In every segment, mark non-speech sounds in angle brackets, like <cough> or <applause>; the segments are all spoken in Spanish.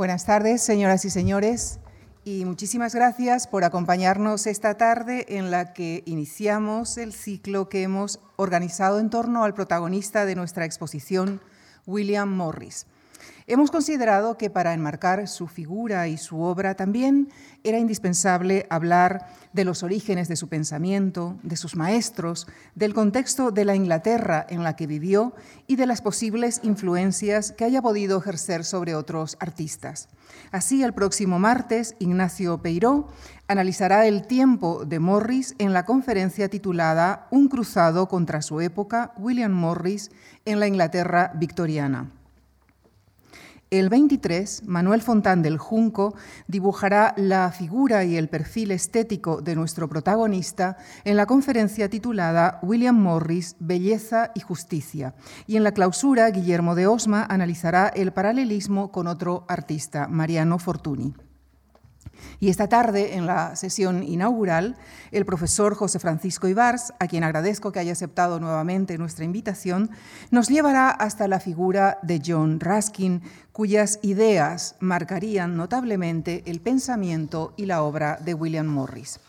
Buenas tardes, señoras y señores, y muchísimas gracias por acompañarnos esta tarde en la que iniciamos el ciclo que hemos organizado en torno al protagonista de nuestra exposición, William Morris. Hemos considerado que para enmarcar su figura y su obra también era indispensable hablar de los orígenes de su pensamiento, de sus maestros, del contexto de la Inglaterra en la que vivió y de las posibles influencias que haya podido ejercer sobre otros artistas. Así, el próximo martes, Ignacio Peiró analizará el tiempo de Morris en la conferencia titulada Un cruzado contra su época, William Morris en la Inglaterra victoriana. El 23, Manuel Fontán del Junco dibujará la figura y el perfil estético de nuestro protagonista en la conferencia titulada William Morris, Belleza y Justicia. Y en la clausura, Guillermo de Osma analizará el paralelismo con otro artista, Mariano Fortuny. Y esta tarde, en la sesión inaugural, el profesor José Francisco Ibars, a quien agradezco que haya aceptado nuevamente nuestra invitación, nos llevará hasta la figura de John Ruskin, cuyas ideas marcarían notablemente el pensamiento y la obra de William Morris.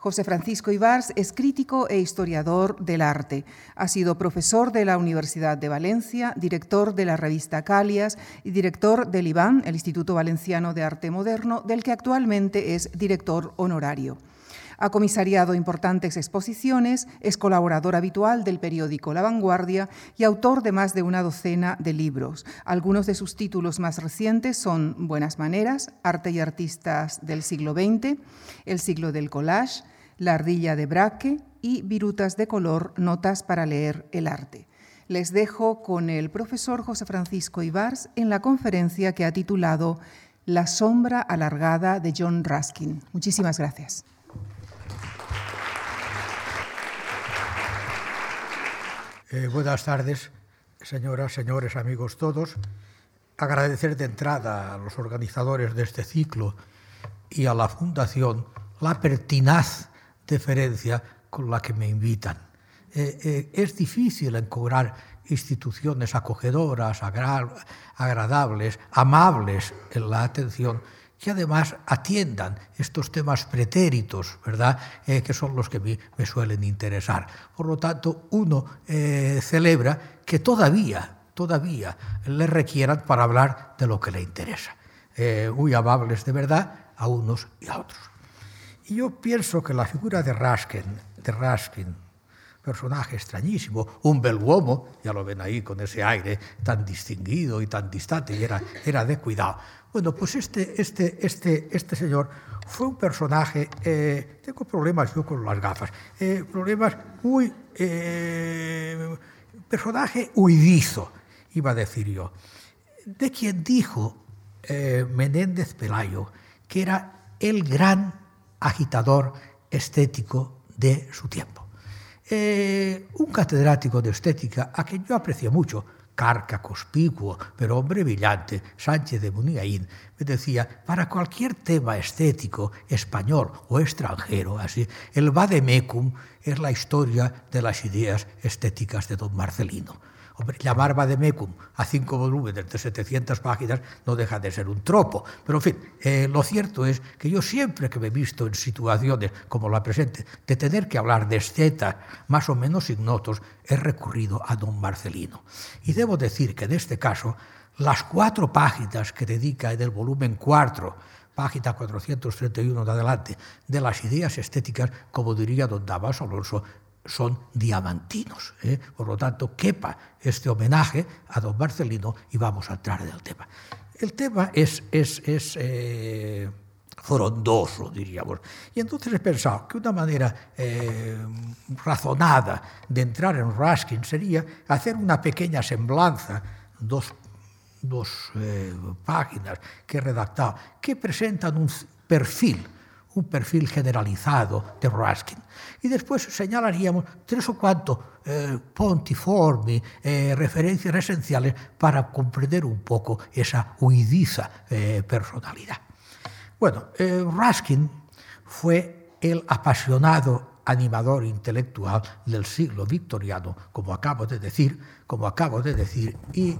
José Francisco Ibars es crítico e historiador del arte. Ha sido profesor de la Universidad de Valencia, director de la revista Calias y director del IBAN, el Instituto Valenciano de Arte Moderno, del que actualmente es director honorario. Ha comisariado importantes exposiciones, es colaborador habitual del periódico La Vanguardia y autor de más de una docena de libros. Algunos de sus títulos más recientes son Buenas Maneras, Arte y Artistas del siglo XX, El siglo del collage, La ardilla de Braque y Virutas de color, Notas para leer el arte. Les dejo con el profesor José Francisco Ibars en la conferencia que ha titulado La sombra alargada de John Ruskin. Muchísimas gracias. Eh, buenas tardes, señoras, señores, amigos todos. Agradecer de entrada a los organizadores de este ciclo y a la Fundación la pertinaz deferencia con la que me invitan. Eh, eh, es difícil encontrar instituciones acogedoras, agradables, amables en la atención que además atiendan estos temas pretéritos, ¿verdad? Eh, que son los que me, me, suelen interesar. Por lo tanto, uno eh, celebra que todavía, todavía le requieran para hablar de lo que le interesa. Eh, muy amables de verdad a unos y a otros. Y yo pienso que la figura de Raskin, de Raskin, personaje extrañísimo, un belguomo, ya lo ven ahí con ese aire tan distinguido y tan distante, y era, era de cuidado bueno, pues este, este, este, este señor fue un personaje, eh, tengo problemas yo con las gafas, eh, problemas muy... Eh, personaje huidizo, iba a decir yo, de quien dijo Menéndez Pelayo que era el gran agitador estético de su tiempo. Un catedrático de estética a quien yo aprecio mucho, carca conspicuo, pero hombre brillante, Sánchez de Muniain, me decía, para cualquier tema estético, español o extranjero, así, el vademecum es la historia de las ideas estéticas de don Marcelino. Hombre, llamar Vademecum a cinco volúmenes de 700 páginas no deja de ser un tropo. Pero, en fin, eh, lo cierto es que yo siempre que me he visto en situaciones como la presente, de tener que hablar de escetas más o menos ignotos, he recurrido a don Marcelino. Y debo decir que en este caso, las cuatro páginas que dedica en el volumen 4, página 431 de adelante, de las ideas estéticas, como diría don Damas Alonso, son diamantinos. ¿eh? Por lo tanto, quepa este homenaje a don Marcelino y vamos a entrar en el tema. El tema es, es, es eh, frondoso, diríamos. Y entonces he pensado que una manera eh, razonada de entrar en Ruskin sería hacer una pequeña semblanza, dos, dos eh, páginas que he redactado, que presentan un perfil un perfil generalizado de Ruskin. Y después señalaríamos tres o cuatro eh, pontiformi, eh, referencias esenciales para comprender un poco esa huidiza eh, personalidad. Bueno, Ruskin fue el apasionado animador intelectual del siglo victoriano, como acabo de decir, como acabo de decir, y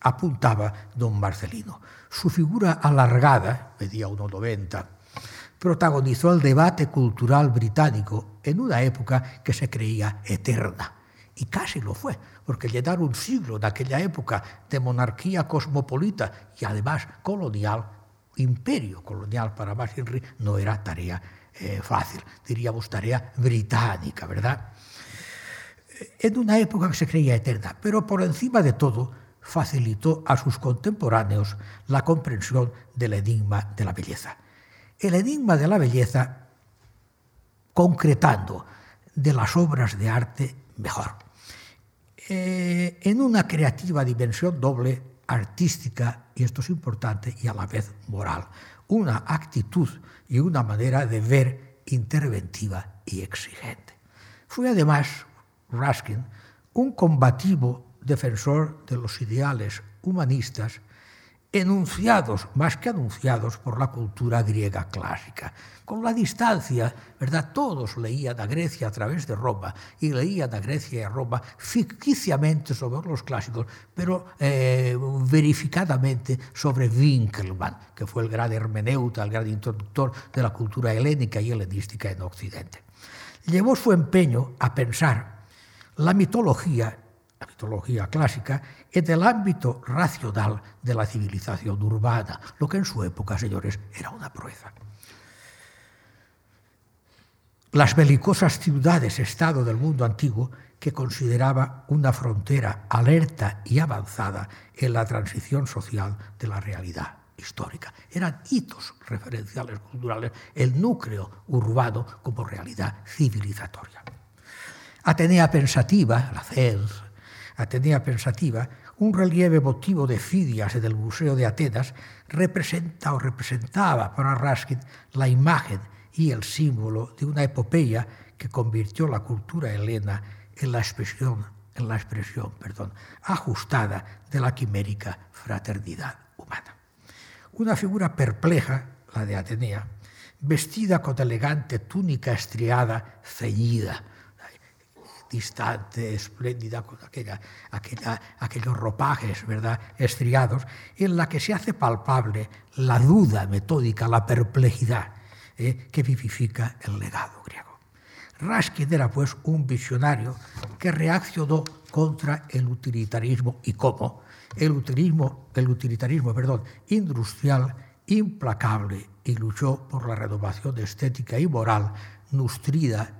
apuntaba don Marcelino. Su figura alargada, medía 1,90, protagonizó el debate cultural británico en una época que se creía eterna. Y casi lo fue, porque llenar un siglo en aquella época de monarquía cosmopolita y además colonial, imperio colonial para más Henry, no era tarea eh, fácil, diríamos tarea británica, ¿verdad? En una época que se creía eterna, pero por encima de todo facilitó a sus contemporáneos la comprensión del enigma de la belleza. El enigma de la belleza concretando de las obras de arte mejor. Eh, en una creativa dimensión doble, artística, y esto es importante, y a la vez moral. Una actitud y una manera de ver interventiva y exigente. Fue además Ruskin un combativo defensor de los ideales humanistas enunciados, más que anunciados por la cultura griega clásica. Con la distancia, ¿verdad? Todos leían a Grecia a través de Roma y leían a Grecia y a Roma ficticiamente sobre los clásicos, pero eh, verificadamente sobre Winkelmann, que fue el gran hermeneuta, el gran introductor de la cultura helénica y helenística en Occidente. Llevó su empeño a pensar la mitología la mitología clásica, en el ámbito racional de la civilización urbana, lo que en su época, señores, era una proeza. Las belicosas ciudades-estado del mundo antiguo, que consideraba una frontera alerta y avanzada en la transición social de la realidad histórica. Eran hitos referenciales culturales, el núcleo urbano como realidad civilizatoria. Atenea pensativa, la CELS, Atenea pensativa, un relieve votivo de Fidias del Museo de Atenas representa o representaba para Raskin la imagen y el símbolo de una epopeya que convirtió la cultura helena en la expresión, en la expresión perdón, ajustada de la quimérica fraternidad humana. Una figura perpleja, la de Atenea, vestida con elegante túnica estriada, ceñida, distante, espléndida, con aquella, aquellos ropajes ¿verdad? estriados, en la que se hace palpable la duda metódica, la perplejidad ¿eh? que vivifica el legado griego. Raskin era pues un visionario que reaccionó contra el utilitarismo y cómo el utilitarismo, el utilitarismo perdón, industrial implacable y luchó por la renovación estética y moral nutrida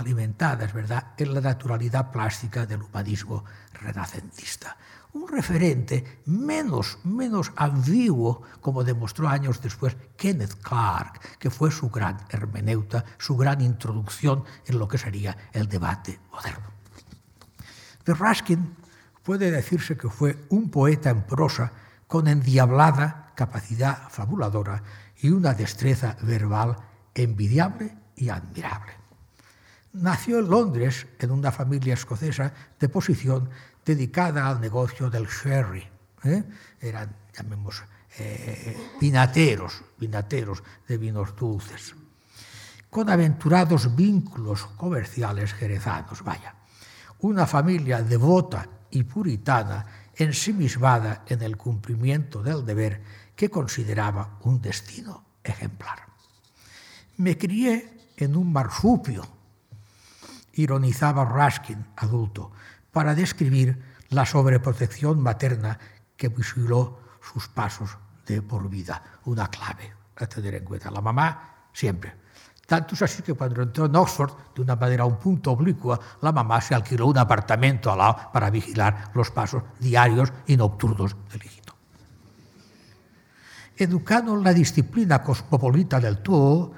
alimentadas ¿verdad? en la naturalidad plástica del humanismo renacentista. Un referente menos, menos ambiguo, como demostró años después Kenneth Clark, que fue su gran hermeneuta, su gran introducción en lo que sería el debate moderno. De Ruskin puede decirse que fue un poeta en prosa con endiablada capacidad fabuladora y una destreza verbal envidiable y admirable. Nació en Londres en una familia escocesa de posición dedicada al negocio del sherry. ¿eh? Eran, llamemos, eh, vinateros, vinateros de vinos dulces, con aventurados vínculos comerciales jerezanos, vaya. Una familia devota y puritana, ensimismada en el cumplimiento del deber que consideraba un destino ejemplar. Me crié en un marsupio ironizaba Raskin, adulto, para describir la sobreprotección materna que vigiló sus pasos de por vida. Una clave a tener en cuenta. La mamá siempre. Tanto es así que cuando entró en Oxford, de una manera un punto oblicua, la mamá se alquiló un apartamento al lado para vigilar los pasos diarios y nocturnos del hijito. Educado en la disciplina cosmopolita del todo,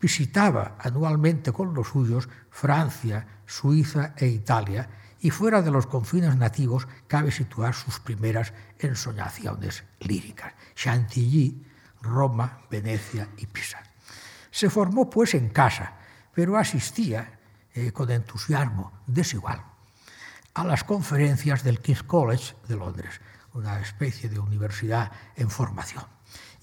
visitaba anualmente con los suyos Francia, Suiza e Italia, y fuera de los confines nativos cabe situar sus primeras ensoñaciones líricas, Chantilly, Roma, Venecia y Pisa. Se formó pues en casa, pero asistía eh, con entusiasmo desigual a las conferencias del King's College de Londres, una especie de universidad en formación,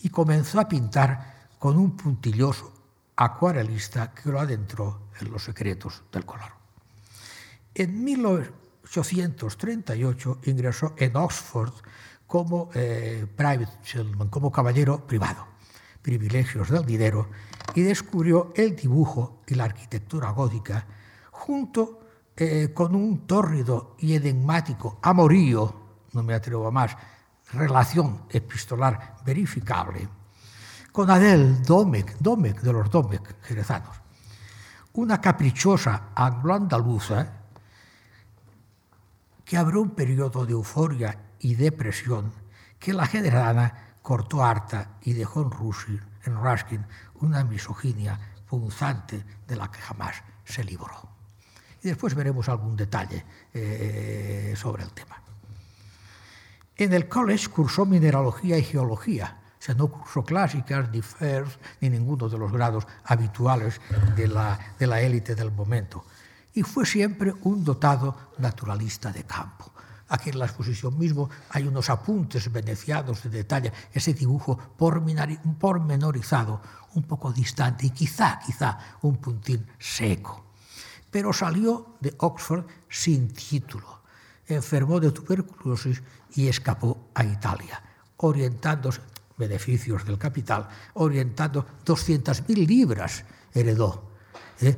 y comenzó a pintar con un puntilloso acuarelista que lo adentró en los secretos del color. En 1838 ingresó en Oxford como eh, private gentleman, como caballero privado, privilegios del dinero, y descubrió el dibujo y la arquitectura gótica junto eh, con un tórrido y enigmático amorío, no me atrevo a más, relación epistolar verificable, con Adele Domecq, Domecq de los Domecq jerezanos, una caprichosa anglo-andaluza que abrió un periodo de euforia y depresión que la generada cortó harta y dejó en, en Ruskin una misoginia punzante de la que jamás se libró. Y después veremos algún detalle eh, sobre el tema. En el college cursó mineralogía y geología, sea, no cursó clásicas, ni FERS, ni ninguno de los grados habituales de la, de la élite del momento. Y fue siempre un dotado naturalista de campo. Aquí en la exposición mismo hay unos apuntes venecianos de detalle, ese dibujo pormenorizado, un poco distante y quizá, quizá un puntín seco. Pero salió de Oxford sin título, enfermó de tuberculosis y escapó a Italia, orientándose, beneficios del capital, orientando 200.000 libras heredó. ¿eh?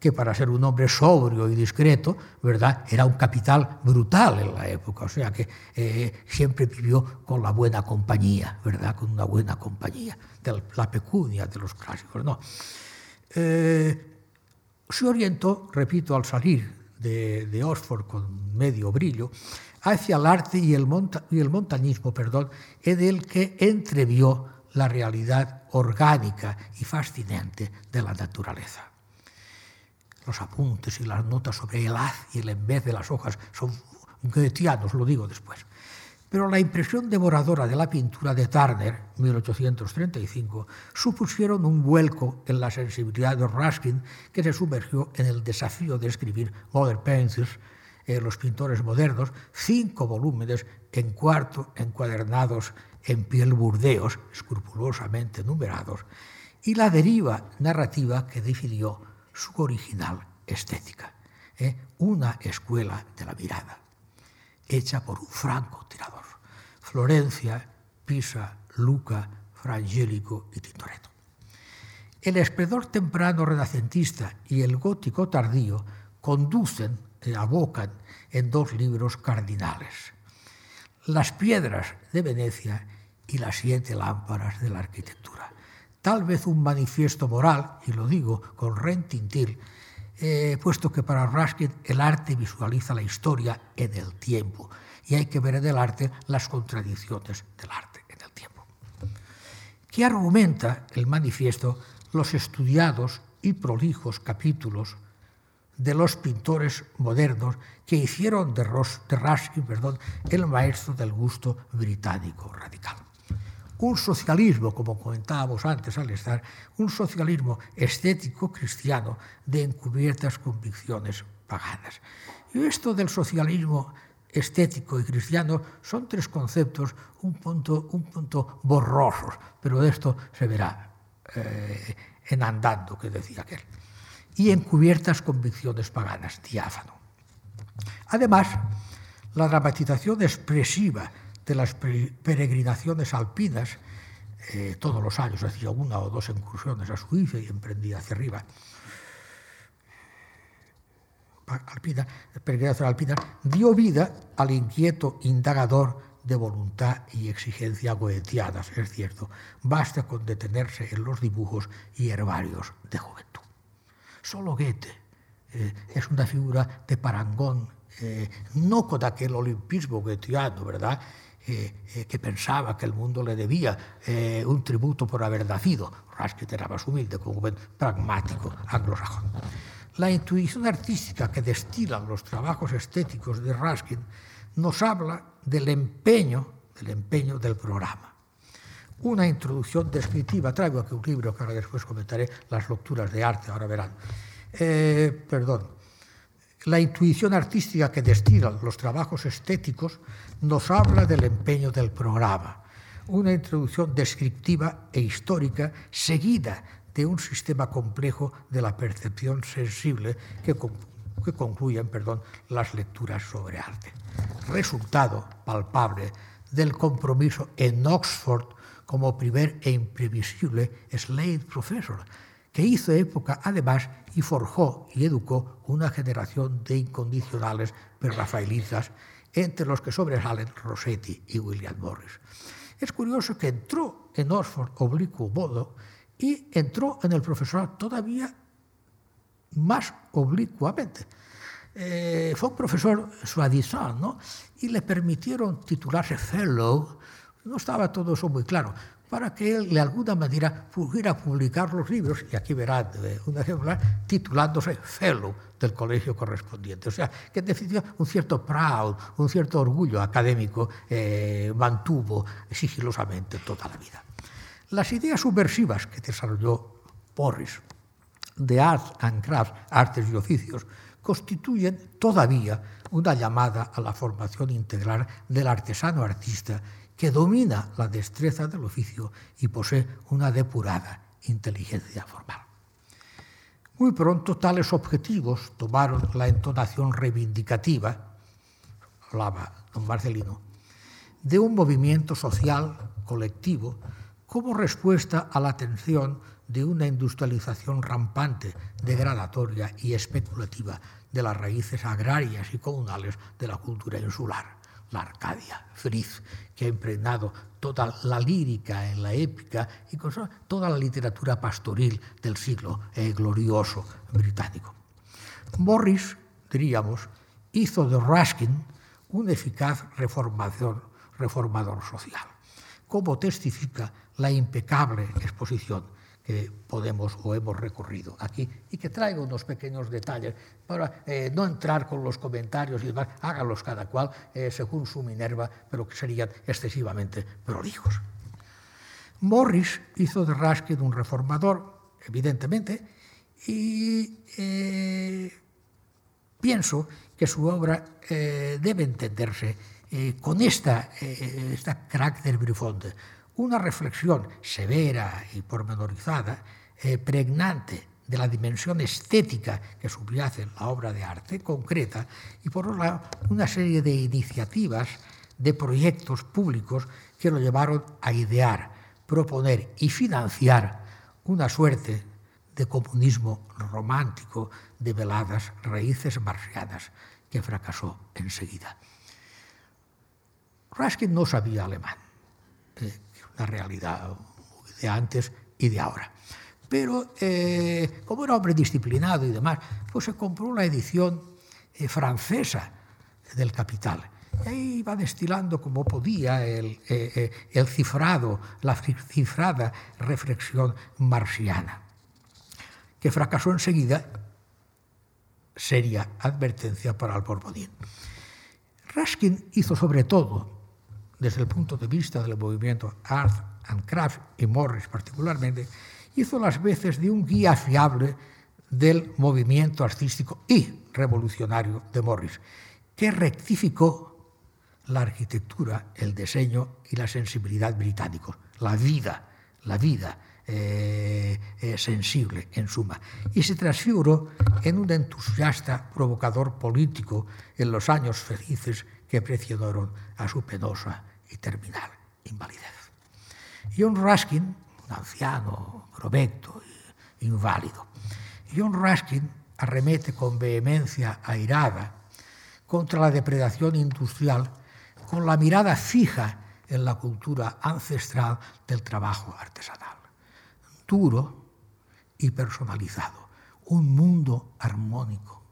que para ser un hombre sobrio y discreto, ¿verdad? Era un capital brutal en la época, o sea que eh, siempre vivió con la buena compañía, ¿verdad? Con una buena compañía, de la pecunia de los clásicos, ¿no? Eh, se orientó, repito, al salir de, de, Oxford con medio brillo, hacia el arte y el, montañismo, perdón, en el que entrevió la realidad orgánica y fascinante de la naturaleza los apuntes y las notas sobre el haz y el en vez de las hojas son goetianos, lo digo después. Pero la impresión devoradora de la pintura de Turner, 1835, supusieron un vuelco en la sensibilidad de Ruskin, que se sumergió en el desafío de escribir Modern Painters, eh, los pintores modernos, cinco volúmenes en cuarto, encuadernados en piel burdeos, escrupulosamente numerados, y la deriva narrativa que definió su original estética. ¿eh? Una escuela de la mirada, hecha por un franco tirador. Florencia, Pisa, Luca, Frangélico y Tintoretto. El esplendor temprano renacentista y el gótico tardío conducen, abocan en dos libros cardinales. Las piedras de Venecia y las siete lámparas de la arquitectura tal vez un manifiesto moral, y lo digo con rentintil, eh, puesto que para Ruskin el arte visualiza la historia en el tiempo y hay que ver en el arte las contradicciones del arte en el tiempo. ¿Qué argumenta el manifiesto los estudiados y prolijos capítulos de los pintores modernos que hicieron de, de Ruskin perdón, el maestro del gusto británico radical? un socialismo, como comentábamos antes al estar, un socialismo estético cristiano de encubiertas convicciones paganas. Y esto del socialismo estético y cristiano son tres conceptos un punto, un punto borrosos, pero de esto se verá eh, en andando, que decía aquel. Y encubiertas convicciones paganas, diáfano. Además, la dramatización expresiva de las peregrinaciones alpinas, eh, todos los años hacía una o dos incursiones a Suiza y emprendía hacia arriba. Alpina, peregrinación alpina, dio vida al inquieto indagador de voluntad y exigencia goetianas, es cierto. Basta con detenerse en los dibujos y herbarios de juventud. Solo Goethe eh, es una figura de parangón, eh, no con aquel olimpismo goetheano, ¿verdad? Eh, que pensaba que el mundo le debía un tributo por haber nacido. Ruskin era más humilde, como buen pragmático anglosajón. La intuición artística que destilan los trabajos estéticos de Ruskin nos habla del empeño, del empeño del programa. Una introducción descriptiva, traigo aquí un libro que ahora después comentaré, las lecturas de arte, ahora verán. perdón, la intuición artística que destilan los trabajos estéticos nos habla del empeño del programa, una introducción descriptiva e histórica seguida de un sistema complejo de la percepción sensible que que concluyen perdón, las lecturas sobre arte. Resultado palpable del compromiso en Oxford como primer e imprevisible Slade Professor, que hizo época además y forjó y educó una generación de incondicionales prerrafaelitas, entre los que sobresalen Rossetti y William Morris. Es curioso que entró en Oxford oblicuo modo y entró en el profesorado todavía más oblicuamente. Eh, fue un profesor suavizón, ¿no? Y le permitieron titularse fellow. No estaba todo eso muy claro para que él de alguna manera pudiera publicar los libros, y aquí verán eh, un ejemplo, titulándose Fellow del colegio correspondiente. O sea, que en definitiva un cierto proud, un cierto orgullo académico eh, mantuvo sigilosamente toda la vida. Las ideas subversivas que desarrolló Porris de Arts and Crafts, artes y oficios, constituyen todavía una llamada a la formación integral del artesano artista que domina la destreza del oficio y posee una depurada inteligencia formal. Muy pronto tales objetivos tomaron la entonación reivindicativa, hablaba don Marcelino, de un movimiento social colectivo como respuesta a la atención de una industrialización rampante, degradatoria y especulativa de las raíces agrarias y comunales de la cultura insular la Arcadia, Fritz, que ha impregnado toda la lírica en la épica y toda la literatura pastoril del siglo eh, glorioso británico. Morris, diríamos, hizo de Ruskin un eficaz reformador social, como testifica la impecable exposición que podemos o hemos recorrido aquí y que traigo unos pequeños detalles para eh, no entrar con los comentarios y demás, háganlos cada cual eh, según su Minerva, pero que serían excesivamente prolijos. Morris hizo de Ruskin un reformador, evidentemente, y eh, pienso que su obra debe entenderse con esta, esta carácter brifonde una reflexión severa y pormenorizada, eh, pregnante de la dimensión estética que subyace en la obra de arte concreta y por otro lado una serie de iniciativas, de proyectos públicos que lo llevaron a idear, proponer y financiar una suerte de comunismo romántico de veladas raíces marcianas que fracasó enseguida. Raskin no sabía alemán. Eh, la realidad de antes y de ahora. Pero eh, como era hombre disciplinado y demás, pues se compró la edición eh, francesa del Capital. Y ahí iba destilando como podía el, eh, el cifrado, la cifrada reflexión marxiana, que fracasó enseguida, seria advertencia para el Borbodín. Raskin hizo sobre todo desde el punto de vista del movimiento Art and Craft y Morris particularmente, hizo las veces de un guía fiable del movimiento artístico y revolucionario de Morris, que rectificó la arquitectura, el diseño y la sensibilidad británicos, la vida, la vida eh, eh, sensible en suma, y se transfiguró en un entusiasta provocador político en los años felices que precedieron a su penosa y terminal invalidez. John Ruskin, un anciano, provecto, inválido, John Ruskin arremete con vehemencia airada contra la depredación industrial con la mirada fija en la cultura ancestral del trabajo artesanal. Duro y personalizado, un mundo armónico.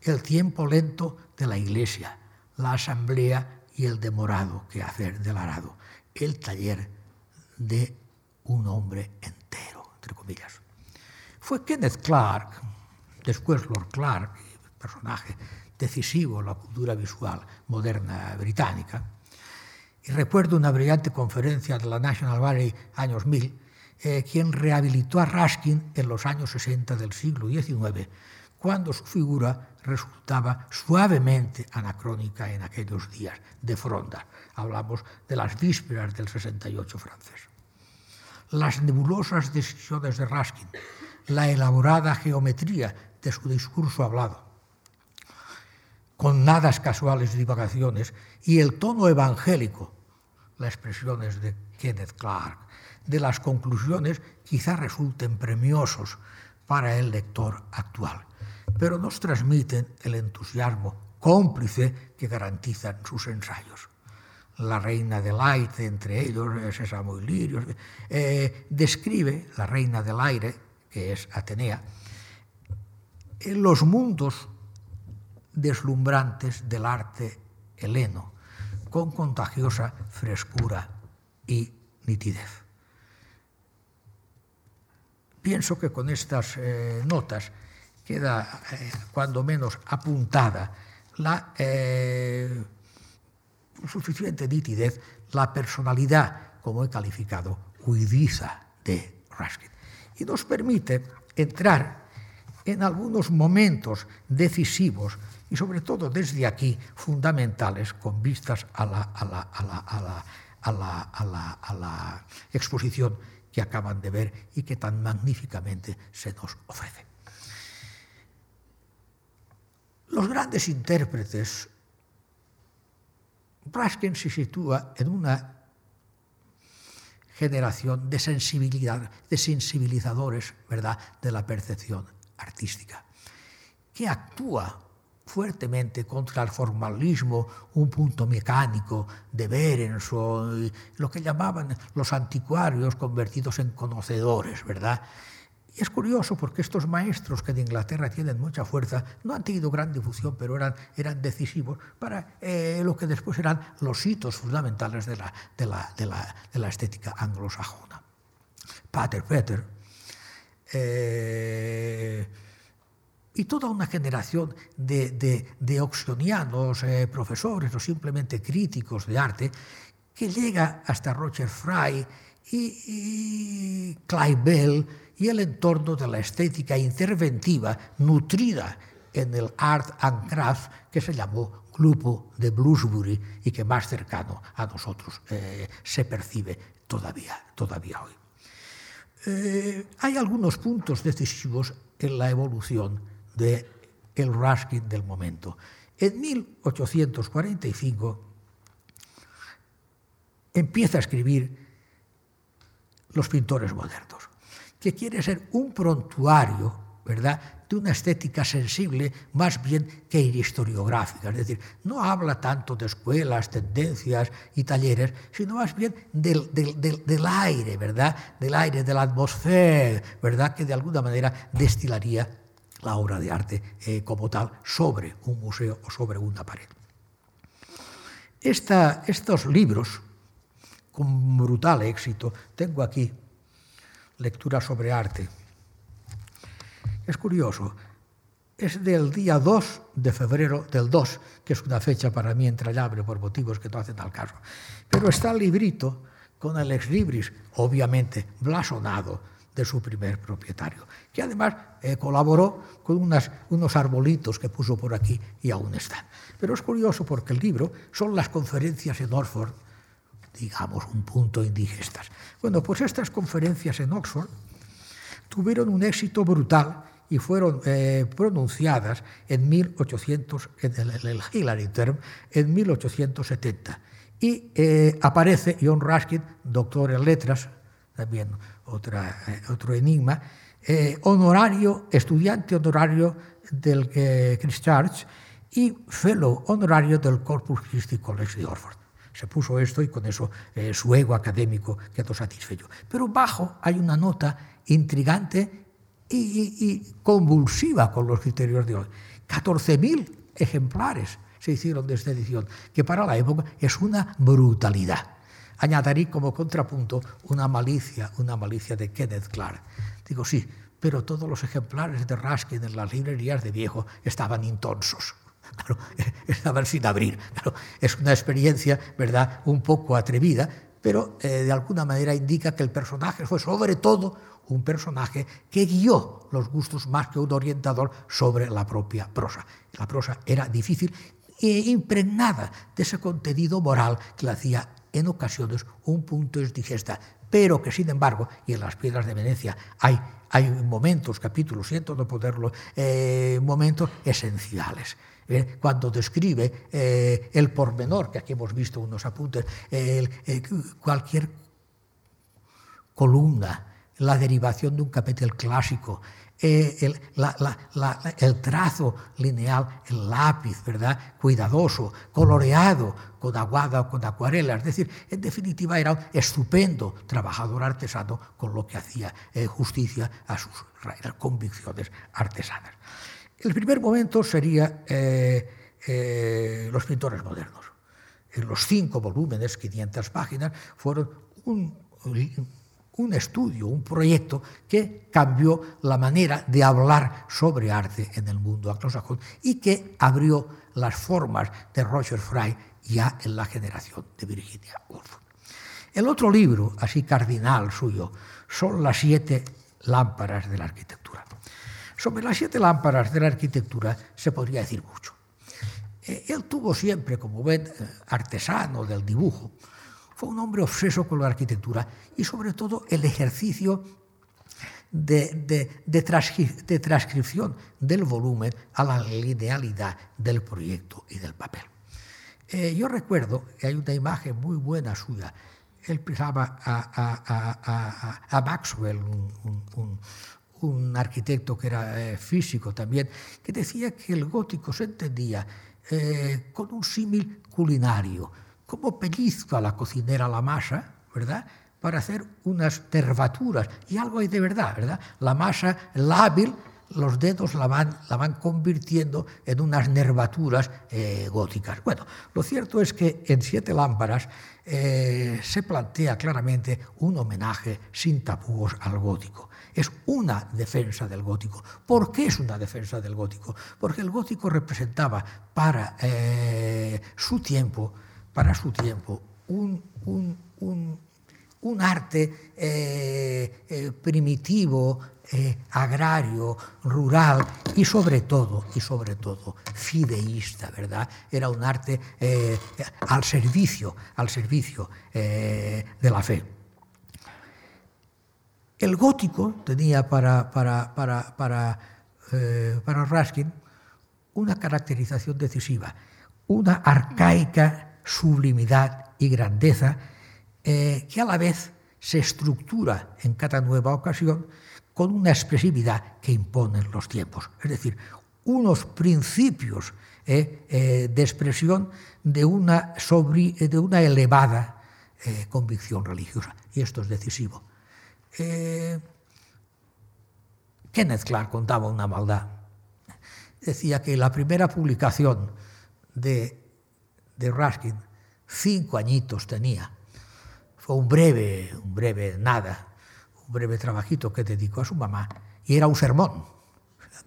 El tiempo lento de la iglesia, la asamblea y el demorado que hacer del arado, el taller de un hombre entero, entre comillas. Fue Kenneth Clark, después Lord Clark, personaje decisivo en la cultura visual moderna británica, y recuerdo una brillante conferencia de la National Gallery años 1000, eh, quien rehabilitó a Ruskin en los años 60 del siglo XIX, cuando su figura resultaba suavemente anacrónica en aquellos días de fronda. Hablamos de las vísperas del 68 francés. Las nebulosas decisiones de Raskin, la elaborada geometría de su discurso hablado, con nadas casuales divagaciones y el tono evangélico, las expresiones de Kenneth Clark, de las conclusiones quizá resulten premiosos para el lector actual, pero nos transmiten el entusiasmo cómplice que garantizan sus ensayos. La reina del aire, entre ellos Sésamo y Lirios, eh, describe, la reina del aire, que es Atenea, en los mundos deslumbrantes del arte heleno, con contagiosa frescura y nitidez. Pienso que con estas eh, notas queda, eh, cuando menos, apuntada la eh, suficiente nitidez, la personalidad, como he calificado, huidiza de Ruskin. Y nos permite entrar en algunos momentos decisivos y sobre todo desde aquí fundamentales con vistas a la, exposición que acaban de ver y que tan magníficamente se nos ofrece. Los grandes intérpretes, Raskin se sitúa en una generación de, de sensibilizadores ¿verdad? de la percepción artística, que actúa fuertemente contra el formalismo, un punto mecánico de Berenson, lo que llamaban los anticuarios convertidos en conocedores, ¿verdad? Y es curioso porque estos maestros que de Inglaterra tienen mucha fuerza no han tenido gran difusión, pero eran, eran decisivos para eh, lo que después eran los hitos fundamentales de la, de la, de la, estética anglosajona. Pater Peter, eh, y toda una generación de, de, de oxionianos, eh, profesores o simplemente críticos de arte, que llega hasta Roger Fry y, y Clive Bell y el entorno de la estética interventiva nutrida en el Art and Craft que se llamó Grupo de Bloomsbury y que más cercano a nosotros eh, se percibe todavía, todavía hoy. Eh, hay algunos puntos decisivos en la evolución de el Ruskin del momento. En 1845 empieza a escribir los pintores modernos, que quiere ser un prontuario, ¿verdad?, de una estética sensible más bien que historiográfica. Es decir, no habla tanto de escuelas, tendencias y talleres, sino más bien del, del, del, aire, ¿verdad?, del aire, de la atmósfera, ¿verdad?, que de alguna manera destilaría la obra de arte eh, como tal sobre un museo o sobre una pared. Estos libros, con brutal éxito, tengo aquí lectura sobre arte. Es curioso, es del día 2 de febrero del 2, que es una fecha para mí entrañable por motivos que no hacen al caso. Pero está el librito con el ex libris, obviamente blasonado, de su primer propietario, que además eh, colaboró con unos arbolitos que puso por aquí y aún están. Pero es curioso porque el libro son las conferencias en Oxford, digamos, un punto indigestas. Bueno, pues estas conferencias en Oxford tuvieron un éxito brutal y fueron eh, pronunciadas en 1800, en el, Hillary Term, en 1870. Y eh, aparece John Ruskin, doctor en letras, también otra, eh, otro enigma, honorario, estudiante honorario del Christ Church y fellow honorario del Corpus Christi College de Oxford. Se puso esto y con eso eh, su ego académico quedó satisfecho. Pero bajo hay una nota intrigante y, convulsiva con los criterios de hoy. 14.000 ejemplares se hicieron de esta edición, que para la época es una brutalidad. Añadiré como contrapunto una malicia, una malicia de Kenneth Clark. Digo, sí, pero todos los ejemplares de Ruskin en las librerías de viejo estaban intonsos. Claro, <laughs> estaban sin abrir. Claro, es una experiencia, ¿verdad?, un poco atrevida, pero eh, de alguna manera indica que el personaje fue sobre todo un personaje que guió los gustos más que un orientador sobre la propia prosa. La prosa era difícil e impregnada de ese contenido moral que la hacía en ocasiones un punto es digesta, pero que sin embargo, y en las piedras de Venecia hay, hay momentos, capítulos, siento no poderlo, eh, momentos esenciales. Eh, cuando describe eh, el pormenor, que aquí hemos visto unos apuntes, el, cualquier columna, la derivación de un capitel clásico, eh, el, trazo lineal, el lápiz, ¿verdad? Cuidadoso, coloreado, con aguada o con acuarela. Es decir, en definitiva era un estupendo trabajador artesano con lo que hacía eh, justicia a sus convicciones artesanas. El primer momento sería eh, los pintores modernos. Los cinco volúmenes, 500 páginas, fueron un un estudio, un proyecto que cambió la manera de hablar sobre arte en el mundo anglosajón y que abrió las formas de Roger Fry ya en la generación de Virginia Woolf. El otro libro, así cardinal suyo, son las siete lámparas de la arquitectura. Sobre las siete lámparas de la arquitectura se podría decir mucho. Eh, él tuvo siempre, como ven, eh, artesano del dibujo, fue un hombre obseso con la arquitectura y sobre todo el ejercicio de, de, transcripción del volumen a la linealidad del proyecto y del papel. Eh, yo recuerdo que hay una imagen muy buena suya. Él pensaba a, Maxwell, un, arquitecto que era eh, físico también, que decía que el gótico se entendía eh, con un símil culinario cómo pellizca la cocinera la masa, ¿verdad? Para hacer unas nervaturas. Y algo hay de verdad, ¿verdad? La masa lábil, los dedos la van, la van convirtiendo en unas nervaturas eh, góticas. Bueno, lo cierto es que en Siete Lámparas se plantea claramente un homenaje sin tapujos al gótico. Es una defensa del gótico. ¿Por qué es una defensa del gótico? Porque el gótico representaba para eh, su tiempo para su tiempo un, arte eh, eh, primitivo, agrario, rural y sobre todo, y sobre todo, fideísta, ¿verdad? Era un arte al servicio, al servicio de la fe. El gótico tenía para, para, para, para, para Raskin una caracterización decisiva, una arcaica sublimidad y grandeza eh, que a la vez se estructura en cada nueva ocasión con una expresividad que imponen los tiempos. Es decir, unos principios eh, eh, de expresión de una, de una elevada convicción religiosa. Y esto es decisivo. Kenneth Clark contaba una maldad. Decía que la primera publicación de de Raskin, cinco añitos tenía. Fue un breve, un breve nada, un breve trabajito que dedicó a su mamá y era un sermón.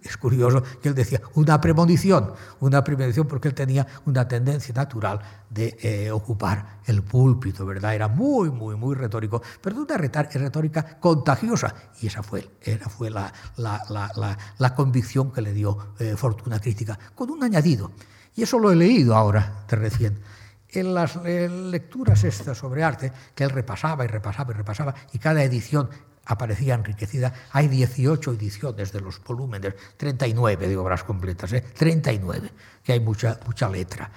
Es curioso que él decía una premonición, una premonición porque él tenía una tendencia natural de eh, ocupar el púlpito, ¿verdad? Era muy, muy, muy retórico, pero una retórica contagiosa. Y esa fue, era, fue la, la, la, la, convicción que le dio eh, Fortuna Crítica, con un añadido. Y eso lo he leído ahora, de recién. En las lecturas estas sobre arte, que él repasaba y repasaba y repasaba, y cada edición aparecía enriquecida, hay 18 ediciones de los volúmenes, 39 de obras completas, ¿eh? 39, que hay mucha, mucha letra.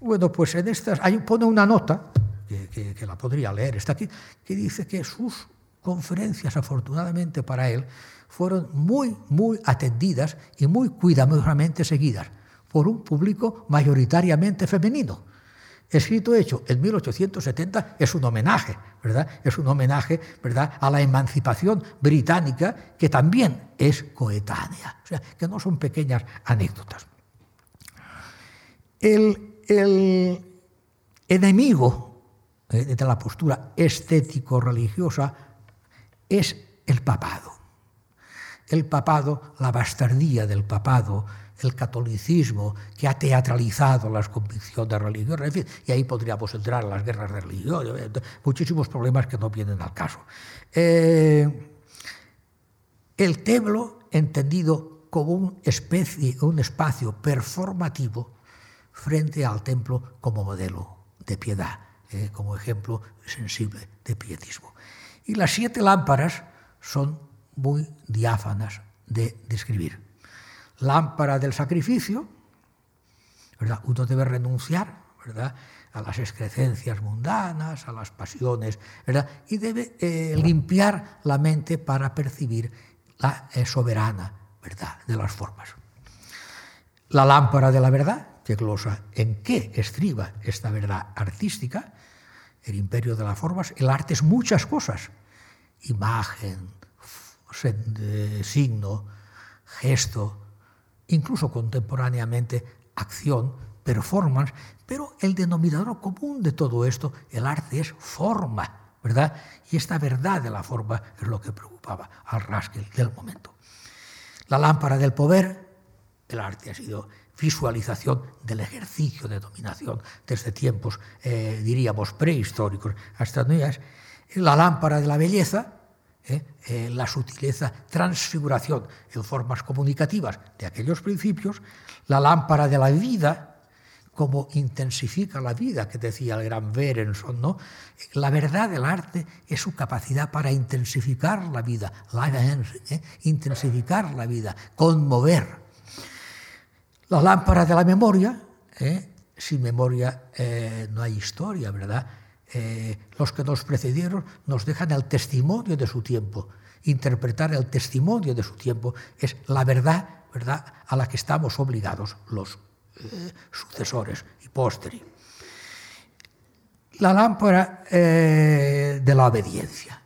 Bueno, pues en estas, ahí pone una nota, que, que la podría leer, está aquí, que dice que sus conferencias, afortunadamente para él, fueron muy, muy atendidas y muy cuidadosamente seguidas por un público mayoritariamente femenino. Escrito hecho en 1870 es un homenaje, ¿verdad? Es un homenaje, ¿verdad?, a la emancipación británica que también es coetánea, o sea, que no son pequeñas anécdotas. El, enemigo eh, de la postura estético-religiosa es el papado. El papado, la bastardía del papado, el catolicismo que ha teatralizado las convicciones religiosas, y ahí podríamos entrar en las guerras de religión, muchísimos problemas que no vienen al caso. Eh, el templo entendido como un, especie, un espacio performativo frente al templo como modelo de piedad eh, como ejemplo sensible de pietismo. Y las siete lámparas son muy diáfanas de describir. Lámpara del sacrificio, ¿verdad? uno debe renunciar ¿verdad? a las excrecencias mundanas, a las pasiones, y debe eh, limpiar la mente para percibir la eh, soberana verdad de las formas. La lámpara de la verdad, que glosa en qué estriba esta verdad artística, el imperio de las formas, el arte es muchas cosas, imagen, signo, gesto, incluso contemporáneamente acción, performance, pero el denominador común de todo esto, el arte es forma, ¿verdad? Y esta verdad de la forma es lo que preocupaba al Raskel del momento. La lámpara del poder, el arte ha sido visualización del ejercicio de dominación desde tiempos, eh, diríamos, prehistóricos hasta días. La lámpara de la belleza, eh, eh, la sutileza, transfiguración en formas comunicativas de aquellos principios. La lámpara de la vida, como intensifica la vida, que decía el gran Berenson. La verdad del arte es su capacidad para intensificar la vida, intensificar la vida, conmover. La lámpara de la memoria, ¿eh? sin memoria eh, no hay historia, ¿verdad? Eh, los que nos precedieron nos dejan el testimonio de su tiempo. Interpretar el testimonio de su tiempo es la verdad, ¿verdad?, a la que estamos obligados los sucesores y posteri. La lámpara de la obediencia.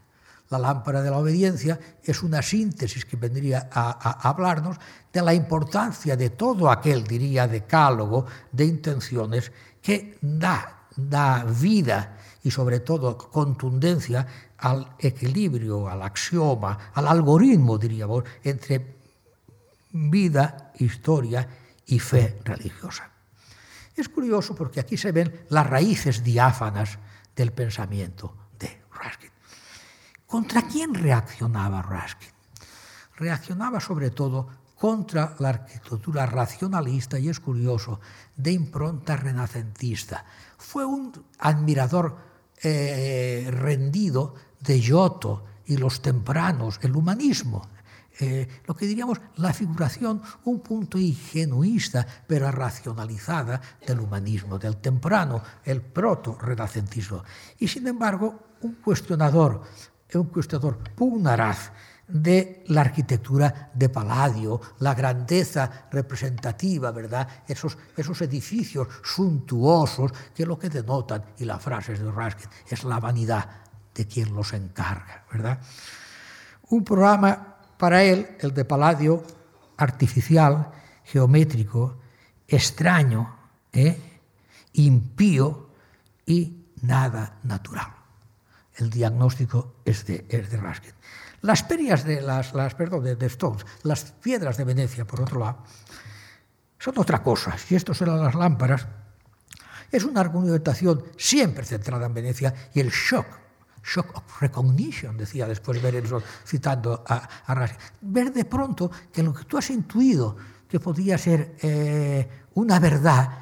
La lámpara de la obediencia es una síntesis que vendría a, hablarnos de la importancia de todo aquel, diría, decálogo de intenciones que da, da vida y sobre todo contundencia al equilibrio, al axioma, al algoritmo, diríamos, entre vida, historia y fe religiosa. Es curioso porque aquí se ven las raíces diáfanas del pensamiento de Ruskin. ¿Contra quién reaccionaba Ruskin? Reaccionaba sobre todo contra la arquitectura racionalista, y es curioso, de impronta renacentista. Fue un admirador eh, rendido de Giotto y los tempranos, el humanismo, eh, lo que diríamos la figuración un punto ingenuista, pero racionalizada del humanismo, del temprano, el proto-renacentismo. Y sin embargo, un cuestionador un cuestionador pugnaraz de la arquitectura de Palladio, la grandeza representativa, ¿verdad? Esos, esos edificios suntuosos que lo que denotan, y la frase de Raskin, es la vanidad de quien los encarga, ¿verdad? Un programa para él, el de Palladio, artificial, geométrico, extraño, ¿eh? impío y nada natural el diagnóstico es de, es de Raskin. Las perias de las, las perdón, de, de, Stones, las piedras de Venecia, por otro lado, son otra cosa. Si estos eran las lámparas, es una argumentación siempre centrada en Venecia y el shock, shock of recognition, decía después Berenson citando a, a. Ver de pronto que lo que tú has intuido que podía ser eh, una verdad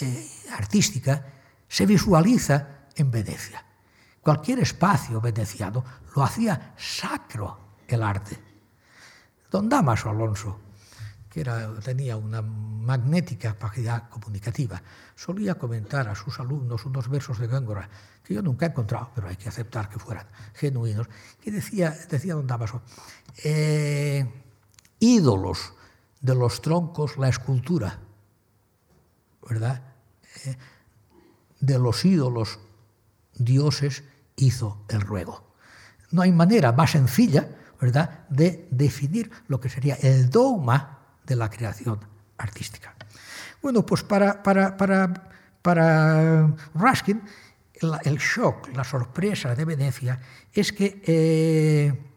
eh, artística se visualiza en Venecia. Cualquier espacio veneciano lo hacía sacro el arte. Don Damaso Alonso, que era, tenía una magnética capacidad comunicativa, solía comentar a sus alumnos unos versos de Góngora, que yo nunca he encontrado, pero hay que aceptar que fueran genuinos, que decía, decía don Damaso, eh, ídolos de los troncos la escultura, ¿verdad? Eh, de los ídolos dioses hizo el ruego. No hay manera más sencilla, ¿verdad?, de definir lo que sería el dogma de la creación artística. Bueno, pues para, para, para, para Ruskin, el, shock, la sorpresa de Venecia es que eh,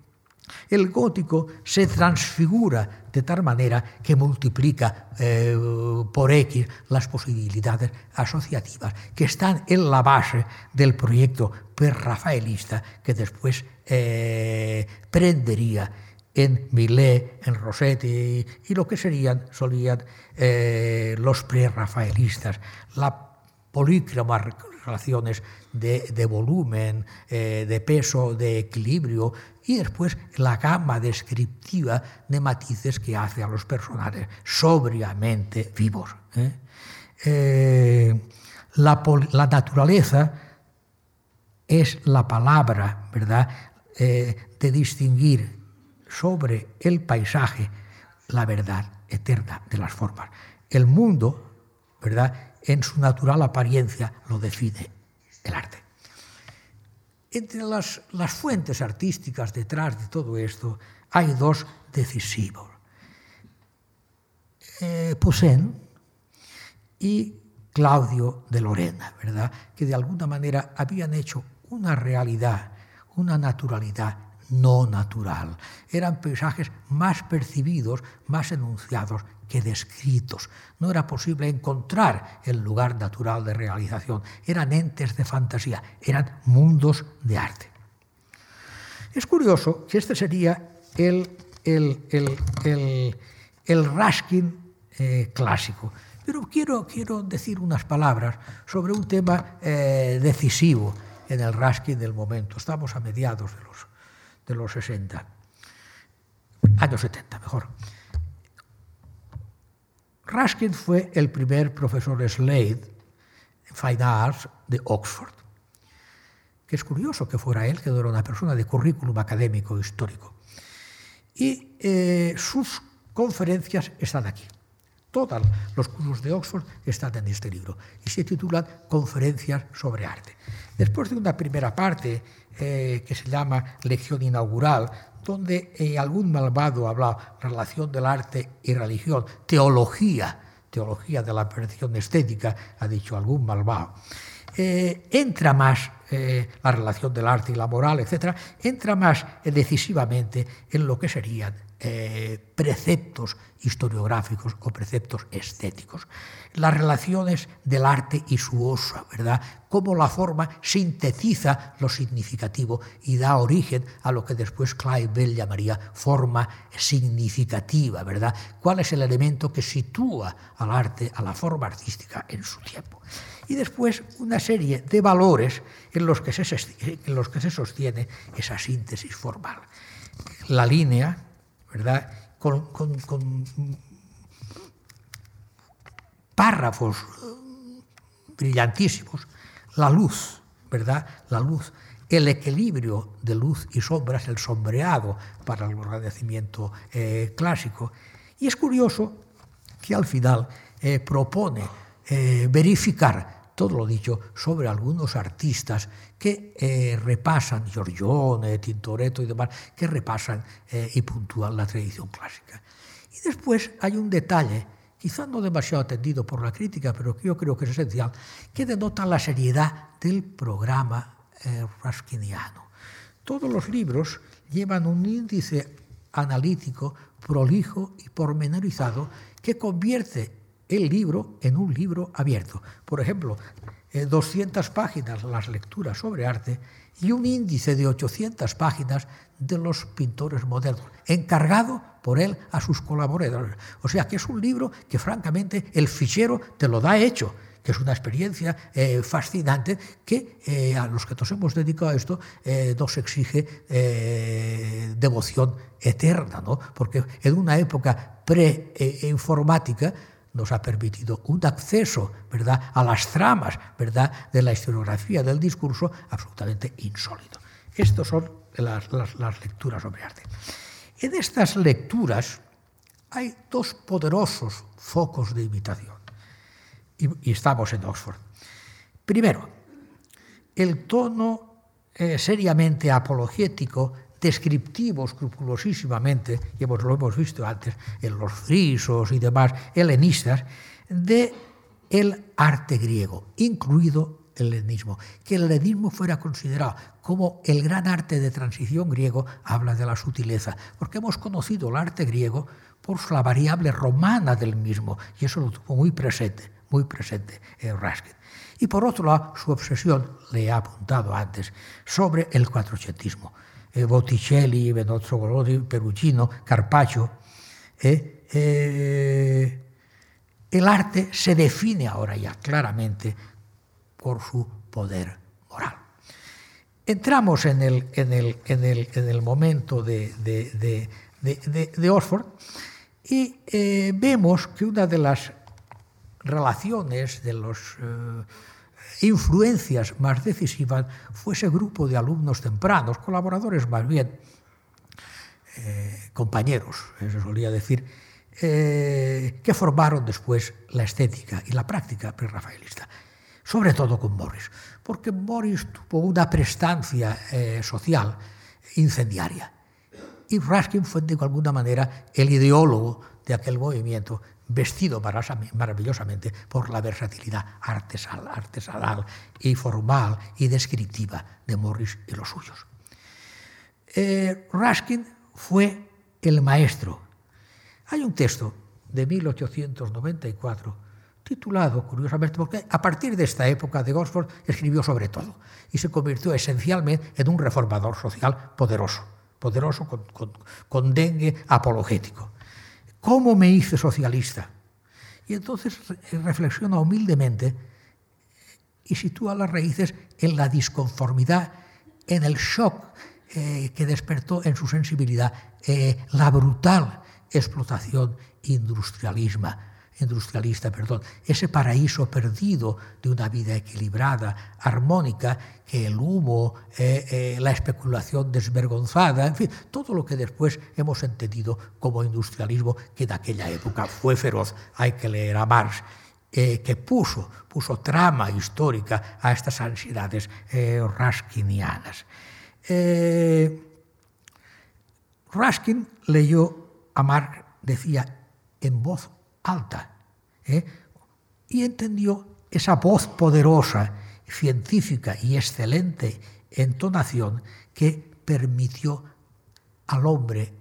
el gótico se transfigura de tal manera que multiplica eh, por X las posibilidades asociativas que están en la base del proyecto prerrafaelista que después eh, prendería en Millet, en Rossetti y lo que serían, solían eh, los prerrafaelistas. La polícromas relaciones de, volumen, de peso, de equilibrio y después la gama descriptiva de matices que hace a los personajes sobriamente vivos. ¿eh? Eh, la, la, naturaleza es la palabra, ¿verdad?, de distinguir sobre el paisaje la verdad eterna de las formas. El mundo, ¿verdad?, en su natural apariencia lo define el arte. Entre las, las fuentes artísticas detrás de todo esto hay dos decisivos. Eh, Poussin y Claudio de Lorena, ¿verdad? que de alguna manera habían hecho una realidad, una naturalidad no natural. Eran paisajes más percibidos, más enunciados que descritos. No era posible encontrar el lugar natural de realización. Eran entes de fantasía, eran mundos de arte. Es curioso que este sería el, el, el, el Raskin eh, clásico. Pero quiero, quiero decir unas palabras sobre un tema eh, decisivo en el Raskin del momento. Estamos a mediados de los de los 60, años 70 mejor. Raskin fue el primer profesor Slade en Fine Arts de Oxford, que es curioso que fuera él, que era una persona de currículum académico histórico. Y eh, sus conferencias están aquí. Todos los cursos de Oxford están en este libro y se titulan Conferencias sobre arte. Después de una primera parte eh, que se llama Lección Inaugural, donde eh, algún malvado habla relación del arte y religión, teología, teología de la percepción estética, ha dicho algún malvado. Eh, entra más la relación del arte y la moral, etc., entra más decisivamente en lo que serían eh, preceptos historiográficos o preceptos estéticos. Las relaciones del arte y su uso, ¿verdad? Cómo la forma sintetiza lo significativo y da origen a lo que después Clive Bell llamaría forma significativa, ¿verdad? ¿Cuál es el elemento que sitúa al arte, a la forma artística en su tiempo? Y después una serie de valores en los que se, en los que se sostiene esa síntesis formal. La línea, ¿verdad? Con, párrafos brillantísimos, la luz, ¿verdad? La luz, el equilibrio de luz y sombras, el sombreado para el agradecimiento eh, clásico. Y es curioso que al final eh, propone eh, verificar todo lo dicho sobre algunos artistas que eh, repasan, Giorgione, Tintoretto y demás, que repasan eh, y puntúan la tradición clásica. Y después hay un detalle, quizá no demasiado atendido por la crítica, pero que yo creo que es esencial, que denota la seriedad del programa eh, raskiniano. Todos los libros llevan un índice analítico prolijo y pormenorizado que convierte el libro en un libro abierto. Por ejemplo, 200 páginas las lecturas sobre arte y un índice de 800 páginas de los pintores modernos, encargado por él a sus colaboradores. O sea que es un libro que francamente el fichero te lo da hecho que es una experiencia eh, fascinante que eh, a los que nos hemos dedicado a esto eh, nos exige devoción eterna, ¿no? porque en una época pre-informática nos ha permitido un acceso ¿verdad? a las tramas ¿verdad? de la historiografía del discurso absolutamente insólito. Estas son las, las, lecturas sobre arte. En estas lecturas hay dos poderosos focos de imitación. Y, y estamos en Oxford. Primero, el tono eh, seriamente apologético descriptivo escrupulosísimamente, y hemos, lo hemos visto antes en los frisos y demás helenistas, de el arte griego, incluido el helenismo. Que el helenismo fuera considerado como el gran arte de transición griego habla de la sutileza, porque hemos conocido el arte griego por la variable romana del mismo, y eso lo tuvo muy presente, muy presente en Raskin. Y por otro lado, su obsesión, le he apuntado antes, sobre el cuatrocentismo Botticelli, Benozzo Golodi, Perugino, Carpaccio. Eh, eh, el arte se define ahora ya claramente por su poder moral. Entramos en el, en el, en el, en el momento de, de, de, de Oxford y eh, vemos que una de las relaciones, de eh, influencias más decisivas fue ese grupo de alumnos tempranos, colaboradores más bien, eh, compañeros, se solía decir, eh, que formaron después la estética y la práctica prerrafaelista, sobre todo con Morris, porque Morris tuvo una prestancia eh, social incendiaria. Y Ruskin fue de alguna manera el ideólogo de aquel movimiento vestido maravillosamente por la versatilidad artesanal, artesanal y formal y descriptiva de Morris y los suyos. Eh, Ruskin fue el maestro. Hay un texto de 1894 titulado, curiosamente, porque a partir de esta época de Oxford escribió sobre todo y se convirtió esencialmente en un reformador social poderoso, poderoso con, con dengue apologético. ¿Cómo me hice socialista? Y entonces reflexiona humildemente y sitúa las raíces en la disconformidad, en el shock eh, que despertó en su sensibilidad eh, la brutal explotación industrialismo industrialista, perdón, ese paraíso perdido de una vida equilibrada, armónica, que el humo, eh, eh, la especulación desvergonzada, en fin, todo lo que después hemos entendido como industrialismo, que en aquella época fue feroz, hay que leer a Marx, eh, que puso, puso trama histórica a estas ansiedades raskinianas. Raskin leyó a Marx, decía en voz alta, ¿eh? y entendió esa voz poderosa, científica y excelente entonación que permitió al hombre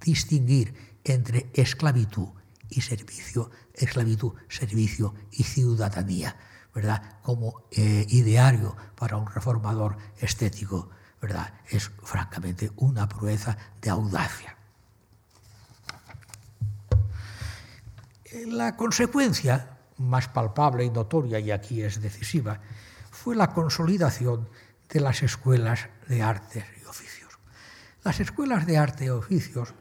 distinguir entre esclavitud y servicio, esclavitud, servicio y ciudadanía, ¿verdad? Como eh, ideario para un reformador estético, ¿verdad? Es francamente una proeza de audacia. La consecuencia más palpable y notoria, y aquí es decisiva, fue la consolidación de las escuelas de artes y oficios. Las escuelas de arte y oficios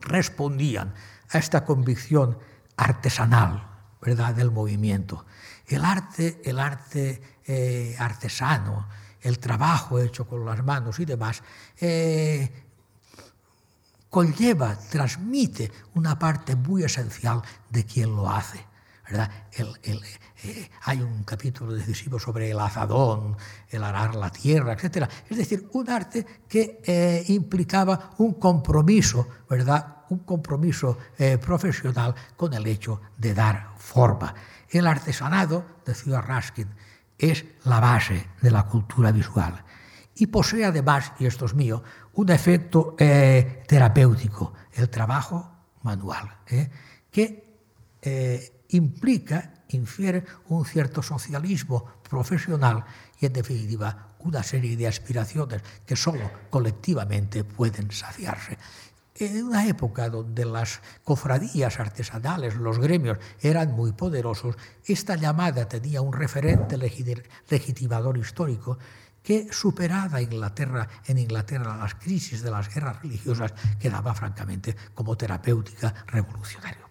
respondían a esta convicción artesanal, ¿verdad?, del movimiento. El arte, el arte eh, artesano, el trabajo hecho con las manos y demás, eh, conlleva, transmite una parte muy esencial de quien lo hace. ¿verdad? Eh, hay un capítulo decisivo sobre el azadón, el arar la tierra, etc. Es decir, un arte que eh, implicaba un compromiso, ¿verdad? un compromiso eh, profesional con el hecho de dar forma. El artesanado, decía Raskin, es la base de la cultura visual y posee además, y esto es mío, un efecto eh, terapéutico, el trabajo manual, eh, que eh, implica, infiere un cierto socialismo profesional y, en definitiva, una serie de aspiraciones que solo colectivamente pueden saciarse. En una época donde las cofradías artesanales, los gremios, eran muy poderosos, esta llamada tenía un referente legitimador histórico que superada Inglaterra, en Inglaterra las crisis de las guerras religiosas quedaba francamente como terapéutica revolucionario.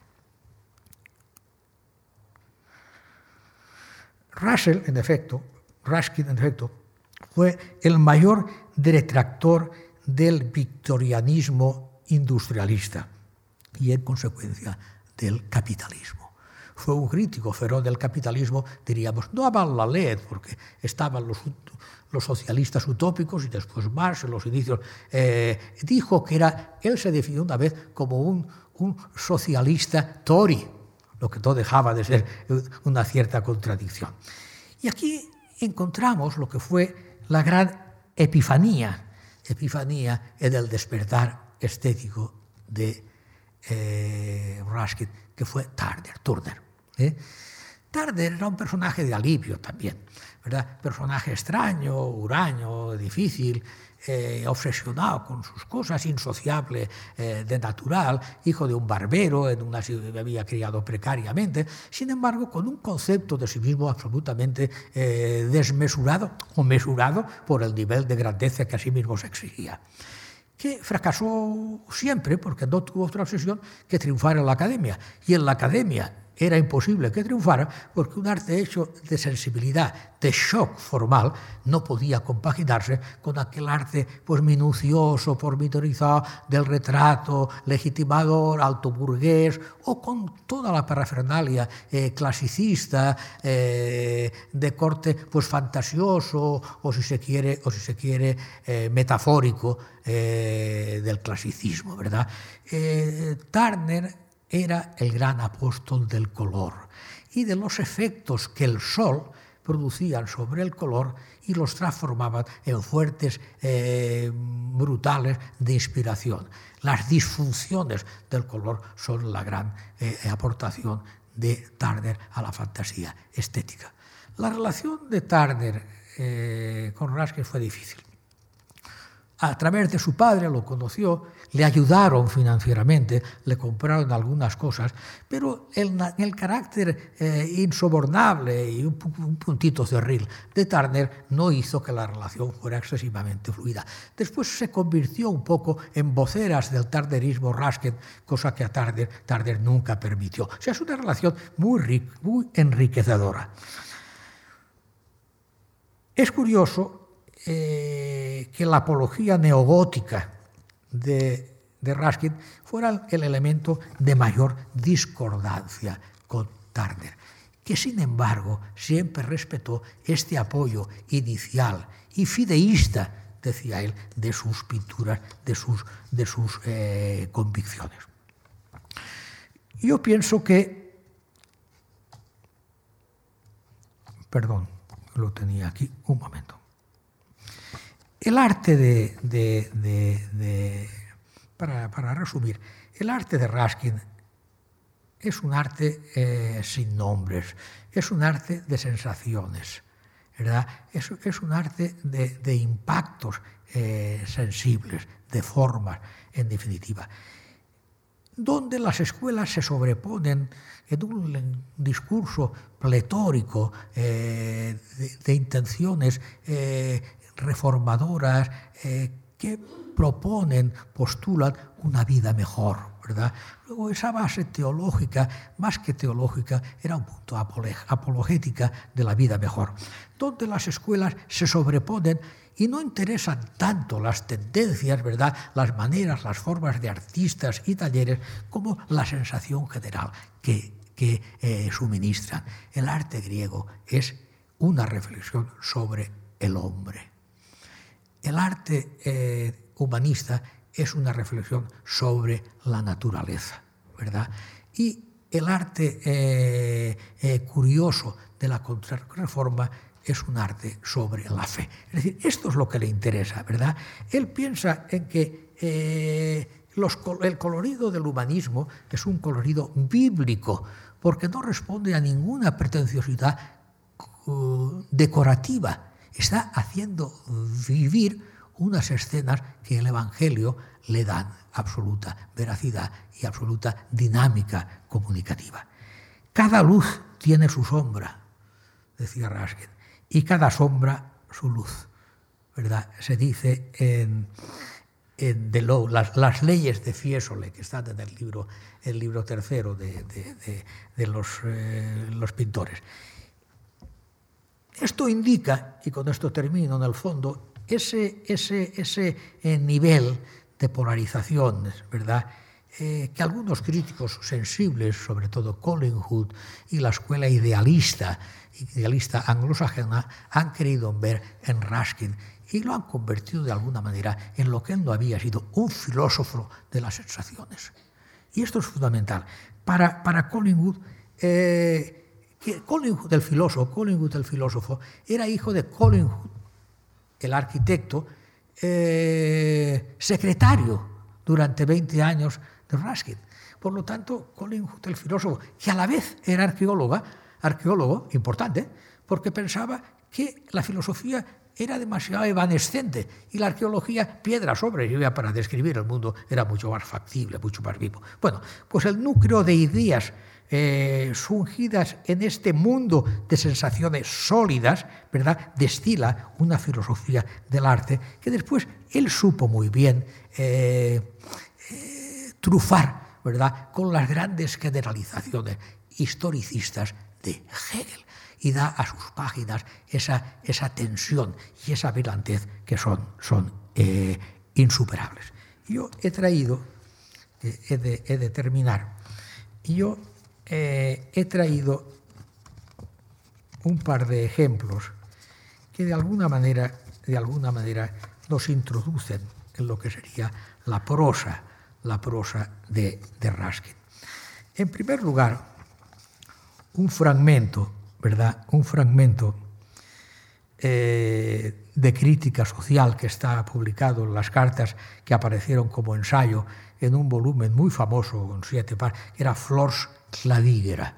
Russell, en efecto, Ruskin, en efecto, fue el mayor detractor del victorianismo industrialista y, en consecuencia, del capitalismo. Fue un crítico feroz del capitalismo, diríamos, no a la porque estaban los los socialistas utópicos y después Marx en los inicios, eh, dijo que era, él se definió una vez como un, socialista Tory, lo que no dejaba de ser una cierta contradicción. Y aquí encontramos lo que fue la gran epifanía, epifanía en el despertar estético de eh, Ruskin, que fue Turner. Turner ¿eh? Tarder era un personaje de alivio también, ¿verdad? Personaje extraño, huraño, difícil, eh, obsesionado con sus cosas, insociable eh, de natural, hijo de un barbero, en una había criado precariamente, sin embargo, con un concepto de sí mismo absolutamente eh, desmesurado o mesurado por el nivel de grandeza que a sí mismo se exigía que fracasó siempre porque no tuvo otra obsesión que triunfar en la academia. Y en la academia era imposible que triunfara porque un arte hecho de sensibilidad, de shock formal, no podía compaginarse con aquel arte pues, minucioso, pormenorizado del retrato, legitimador, alto burgués o con toda la parafernalia eh, clasicista eh, de corte pues, fantasioso o si se quiere, o si se quiere eh, metafórico del clasicismo. ¿verdad? Turner era el gran apóstol del color y de los efectos que el sol producían sobre el color y los transformaban en fuertes eh, brutales de inspiración. Las disfunciones del color son la gran eh, aportación de Turner a la fantasía estética. La relación de Turner eh, con Raskin fue difícil a través de su padre lo conoció, le ayudaron financieramente, le compraron algunas cosas, pero el, carácter eh, insobornable y un, puntito cerril de Turner no hizo que la relación fuera excesivamente fluida. Después se convirtió un poco en voceras del tarderismo Raskin, cosa que a Turner nunca permitió. O sea, es una relación muy, muy enriquecedora. Es curioso eh, que la apología neogótica de, de, Raskin fuera el elemento de mayor discordancia con Turner, que sin embargo siempre respetó este apoyo inicial y fideísta, decía él, de sus pinturas, de sus, de sus eh, convicciones. Yo pienso que, perdón, lo tenía aquí, un momento. El arte de, para, resumir, el arte de Raskin es un arte eh, sin nombres, es un arte de sensaciones, ¿verdad? Es, un arte de, impactos eh, sensibles, de formas, en definitiva, donde las escuelas se sobreponen en un discurso pletórico eh, de, intenciones reformadoras eh, que proponen, postulan una vida mejor. ¿verdad? Luego esa base teológica, más que teológica, era un punto apologética de la vida mejor, donde las escuelas se sobreponen y no interesan tanto las tendencias, ¿verdad? las maneras, las formas de artistas y talleres, como la sensación general que, que eh, suministran. El arte griego es una reflexión sobre el hombre. El arte eh, humanista es una reflexión sobre la naturaleza, ¿verdad? Y el arte eh, eh, curioso de la contrarreforma es un arte sobre la fe. Es decir, esto es lo que le interesa, ¿verdad? Él piensa en que el colorido del humanismo es un colorido bíblico, porque no responde a ninguna pretenciosidad uh, decorativa, está haciendo vivir unas escenas que el Evangelio le dan absoluta veracidad y absoluta dinámica comunicativa. Cada luz tiene su sombra, decía Raskin, y cada sombra su luz. ¿verdad? Se dice en, en Law, las, leyes de Fiesole, que están en el libro, el libro tercero de, los, eh, los pintores. Esto indica, y con esto termino en el fondo, ese, ese, ese eh, nivel de polarización, ¿verdad? Eh, que algunos críticos sensibles, sobre todo Collingwood y la escuela idealista, idealista anglosajena, han querido ver en Ruskin y lo han convertido de alguna manera en lo que él no había sido, un filósofo de las sensaciones. Y esto es fundamental. Para, para Collingwood, eh, Collingwood, el filósofo, Collingwood el filósofo, era hijo de Collingwood, el arquitecto, eh, secretario durante 20 años de Ruskin. Por lo tanto, Collingwood el filósofo, que a la vez era arqueóloga, arqueólogo importante, porque pensaba que la filosofía era demasiado evanescente y la arqueología, piedra sobre lluvia para describir el mundo, era mucho más factible, mucho más vivo. Bueno, pues el núcleo de ideas eh, surgidas en este mundo de sensaciones sólidas, ¿verdad? Destila una filosofía del arte que después él supo muy bien eh, eh, trufar, ¿verdad? Con las grandes generalizaciones historicistas de Hegel y da a sus páginas esa, esa tensión y esa brillantez que son, son eh, insuperables. Yo he traído, he, de, he, de, terminar, yo eh, he traído un par de ejemplos que de alguna manera, de alguna manera nos introducen en lo que sería la prosa, la prosa de, de Raskin. En primer lugar, un fragmento ¿verdad? un fragmento eh, de crítica social que está publicado en las cartas que aparecieron como ensayo en un volumen muy famoso con siete partes, que era Flors Cladíguera.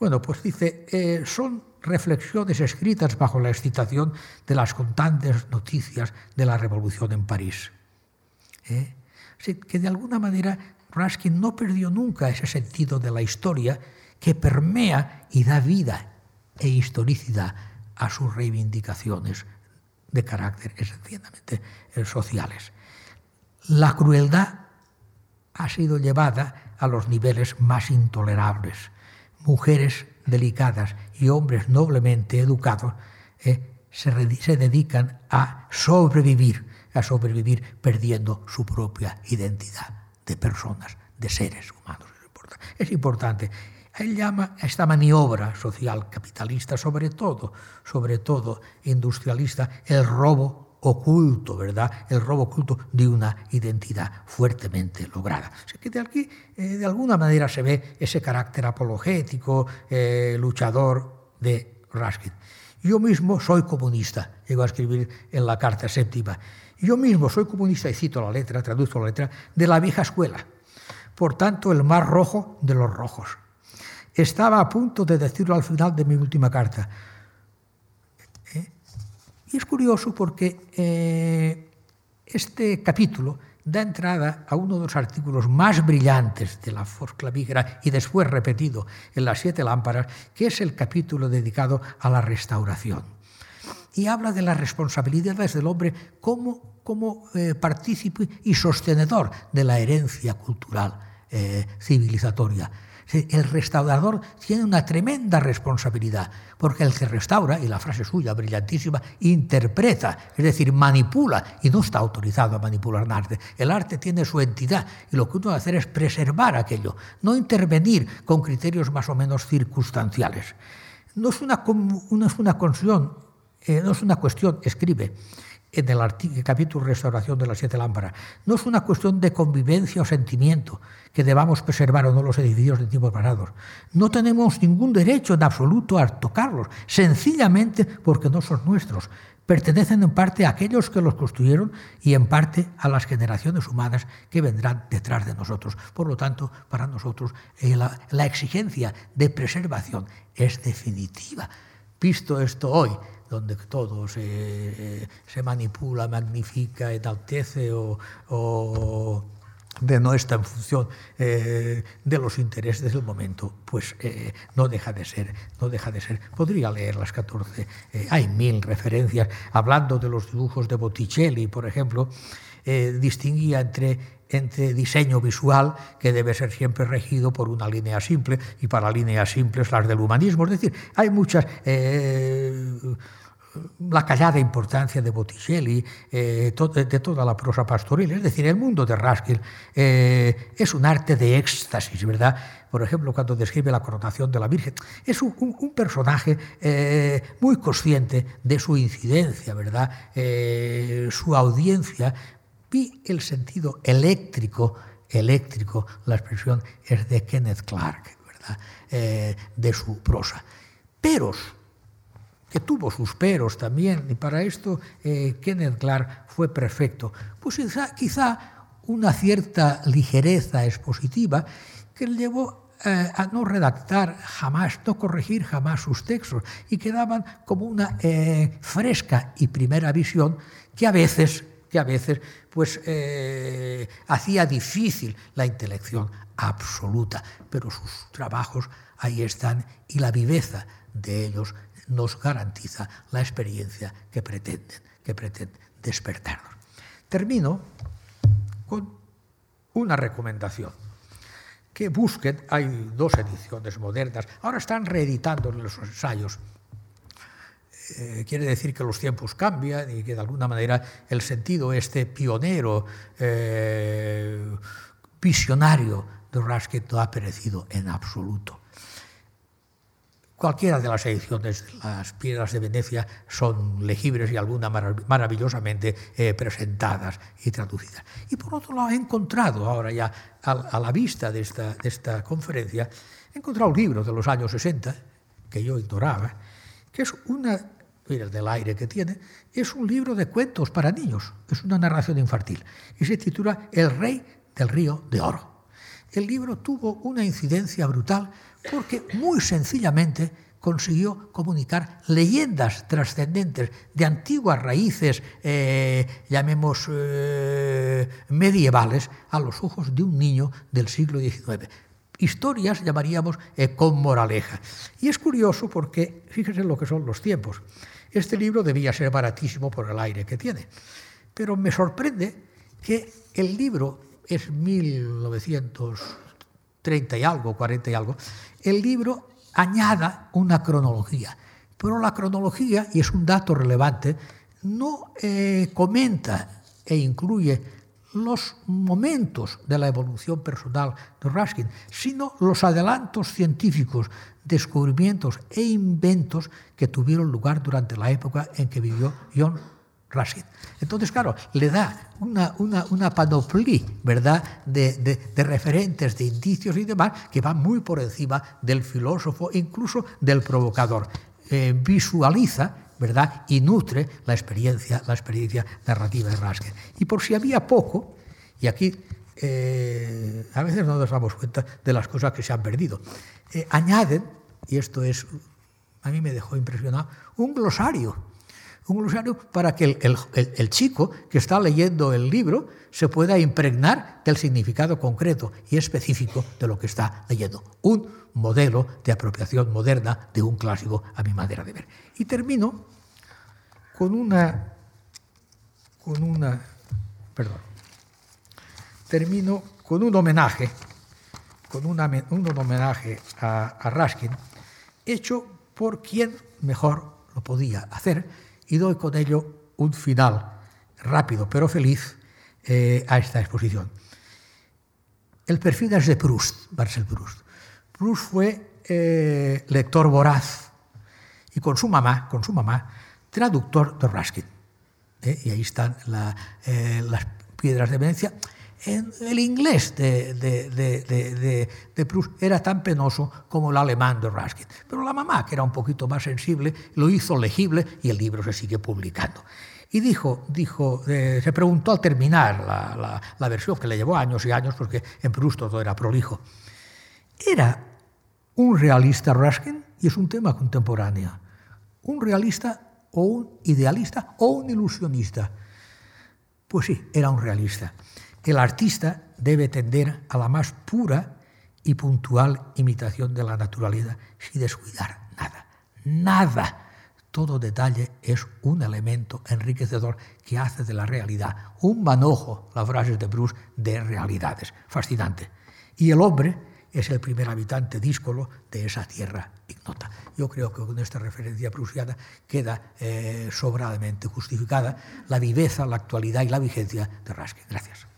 Bueno, pues dice, eh, son reflexiones escritas bajo la excitación de las constantes noticias de la revolución en París. ¿Eh? que de alguna manera Raskin no perdió nunca ese sentido de la historia que permea y da vida e historicidad a sus reivindicaciones de carácter esencialmente eh, sociales. La crueldad ha sido llevada a los niveles más intolerables. Mujeres delicadas y hombres noblemente educados eh, se, se dedican a sobrevivir, a sobrevivir perdiendo su propia identidad de personas, de seres humanos. Es importante él llama a esta maniobra social capitalista, sobre todo, sobre todo industrialista, el robo oculto, ¿verdad? El robo oculto de una identidad fuertemente lograda. Así que de aquí, eh, de alguna manera, se ve ese carácter apologético, eh, luchador de Raskin. Yo mismo soy comunista, llego a escribir en la carta séptima. Yo mismo soy comunista, y cito la letra, traduzco la letra, de la vieja escuela. Por tanto, el más rojo de los rojos. Estaba a punto de decirlo al final de mi última carta. Y es curioso porque eh, este capítulo da entrada a uno de los artículos más brillantes de la Force Clavigera y después repetido en las siete lámparas, que es el capítulo dedicado a la restauración. Y habla de las responsabilidades del hombre como, como eh, partícipe y sostenedor de la herencia cultural eh, civilizatoria el restaurador tiene una tremenda responsabilidad, porque el que restaura, y la frase suya brillantísima, interpreta, es decir, manipula, y no está autorizado a manipular el arte. El arte tiene su entidad, y lo que uno debe hacer es preservar aquello, no intervenir con criterios más o menos circunstanciales. No es una, eh, no es una cuestión, escribe, en el capítulo Restauración de las Siete Lámparas. No es una cuestión de convivencia o sentimiento que debamos preservar o no los edificios de tiempos pasados. No tenemos ningún derecho en absoluto a tocarlos, sencillamente porque no son nuestros. Pertenecen en parte a aquellos que los construyeron y en parte a las generaciones humanas que vendrán detrás de nosotros. Por lo tanto, para nosotros eh, la, la exigencia de preservación es definitiva. Visto esto hoy, donde todo se, se manipula, magnifica, enaltece o, o de no está en función eh, de los intereses del momento, pues eh, no deja de ser, no deja de ser. Podría leer las 14, eh, hay mil referencias, hablando de los dibujos de Botticelli, por ejemplo, distinguía entre, entre diseño visual, que debe ser siempre regido por una línea simple, y para líneas simples las del humanismo, es decir, hay muchas... La callada importancia de Botticelli, eh, de toda la prosa pastoril. Es decir, el mundo de Raskin eh, es un arte de éxtasis, ¿verdad? Por ejemplo, cuando describe la coronación de la Virgen, es un, personaje eh, muy consciente de su incidencia, ¿verdad? Su audiencia y el sentido eléctrico, eléctrico, la expresión es de Kenneth Clark, ¿verdad? De su prosa. Peros que tuvo sus peros también, y para esto eh, Kenneth Clark fue perfecto. Pues quizá, una cierta ligereza expositiva que le llevó eh, a no redactar jamás, no corregir jamás sus textos y quedaban como una eh, fresca y primera visión que a veces, que a veces pues, eh, hacía difícil la intelección absoluta, pero sus trabajos ahí están y la viveza de ellos nos garantiza la experiencia que pretenden, que pretenden despertarnos. Termino con una recomendación que busquen, hay dos ediciones modernas, ahora están reeditando los ensayos. Eh, quiere decir que los tiempos cambian y que de alguna manera el sentido este pionero, eh, visionario de Ruskin no ha perecido en absoluto. Cualquiera de las ediciones de las piedras de Venecia son legibles y algunas maravillosamente eh, presentadas y traducidas. Y por otro lado, he encontrado ahora ya a, la vista de esta, conferencia, he encontrado un libro de los años 60 que yo ignoraba, que es una, del aire que tiene, es un libro de cuentos para niños, es una narración infantil y se titula El rey del río de oro. El libro tuvo una incidencia brutal porque muy sencillamente consiguió comunicar leyendas trascendentes de antiguas raíces, eh, llamemos eh, medievales, a los ojos de un niño del siglo XIX. Historias llamaríamos eh, con moraleja. Y es curioso porque, fíjense lo que son los tiempos. Este libro debía ser baratísimo por el aire que tiene, pero me sorprende que el libro es 1930 y algo, 40 y algo, el libro añada una cronología. Pero la cronología, y es un dato relevante, no eh, comenta e incluye los momentos de la evolución personal de Ruskin, sino los adelantos científicos, descubrimientos e inventos que tuvieron lugar durante la época en que vivió John entonces, claro, le da una, una, panoplia ¿verdad? De, referentes, de indicios y demás que van muy por encima del filósofo, incluso del provocador. Eh, visualiza ¿verdad? y nutre la experiencia, la experiencia narrativa de Raskin. Y por si había poco, y aquí eh, a veces no nos damos cuenta de las cosas que se han perdido, eh, añaden, y esto es, a mí me dejó impresionado, un glosario un glosario para que el, chico que está leyendo el libro se pueda impregnar del significado concreto y específico de lo que está leyendo. Un modelo de apropiación moderna de un clásico a mi manera de ver. Y termino con una, con una, perdón, termino con un homenaje, con un homenaje a, a Raskin, hecho por quien mejor lo podía hacer, y doy con ello un final rápido pero feliz eh, a esta exposición. El perfil es de Proust, Marcel Proust. Proust fue eh, lector voraz y con su mamá, con su mamá, traductor de Ruskin. ¿eh? Y ahí están las piedras de Venecia. El inglés de, de, Proust era tan penoso como el alemán de Ruskin. Pero la mamá, que era un poquito más sensible, lo hizo legible y el libro se sigue publicando. Y dijo, dijo eh, se preguntó al terminar la, la, versión, que le llevó años y años, porque en Proust todo era prolijo, ¿era un realista Ruskin? Y es un tema contemporáneo. ¿Un realista o un idealista o un ilusionista? Pues sí, era un realista. El artista debe tender a la más pura y puntual imitación de la naturaleza sin descuidar nada. Nada. Todo detalle es un elemento enriquecedor que hace de la realidad un manojo, las frases de Bruce, de realidades. Fascinante. Y el hombre es el primer habitante díscolo de esa tierra ignota. Yo creo que con esta referencia prusiana queda eh, sobradamente justificada la viveza, la actualidad y la vigencia de Raskin. Gracias.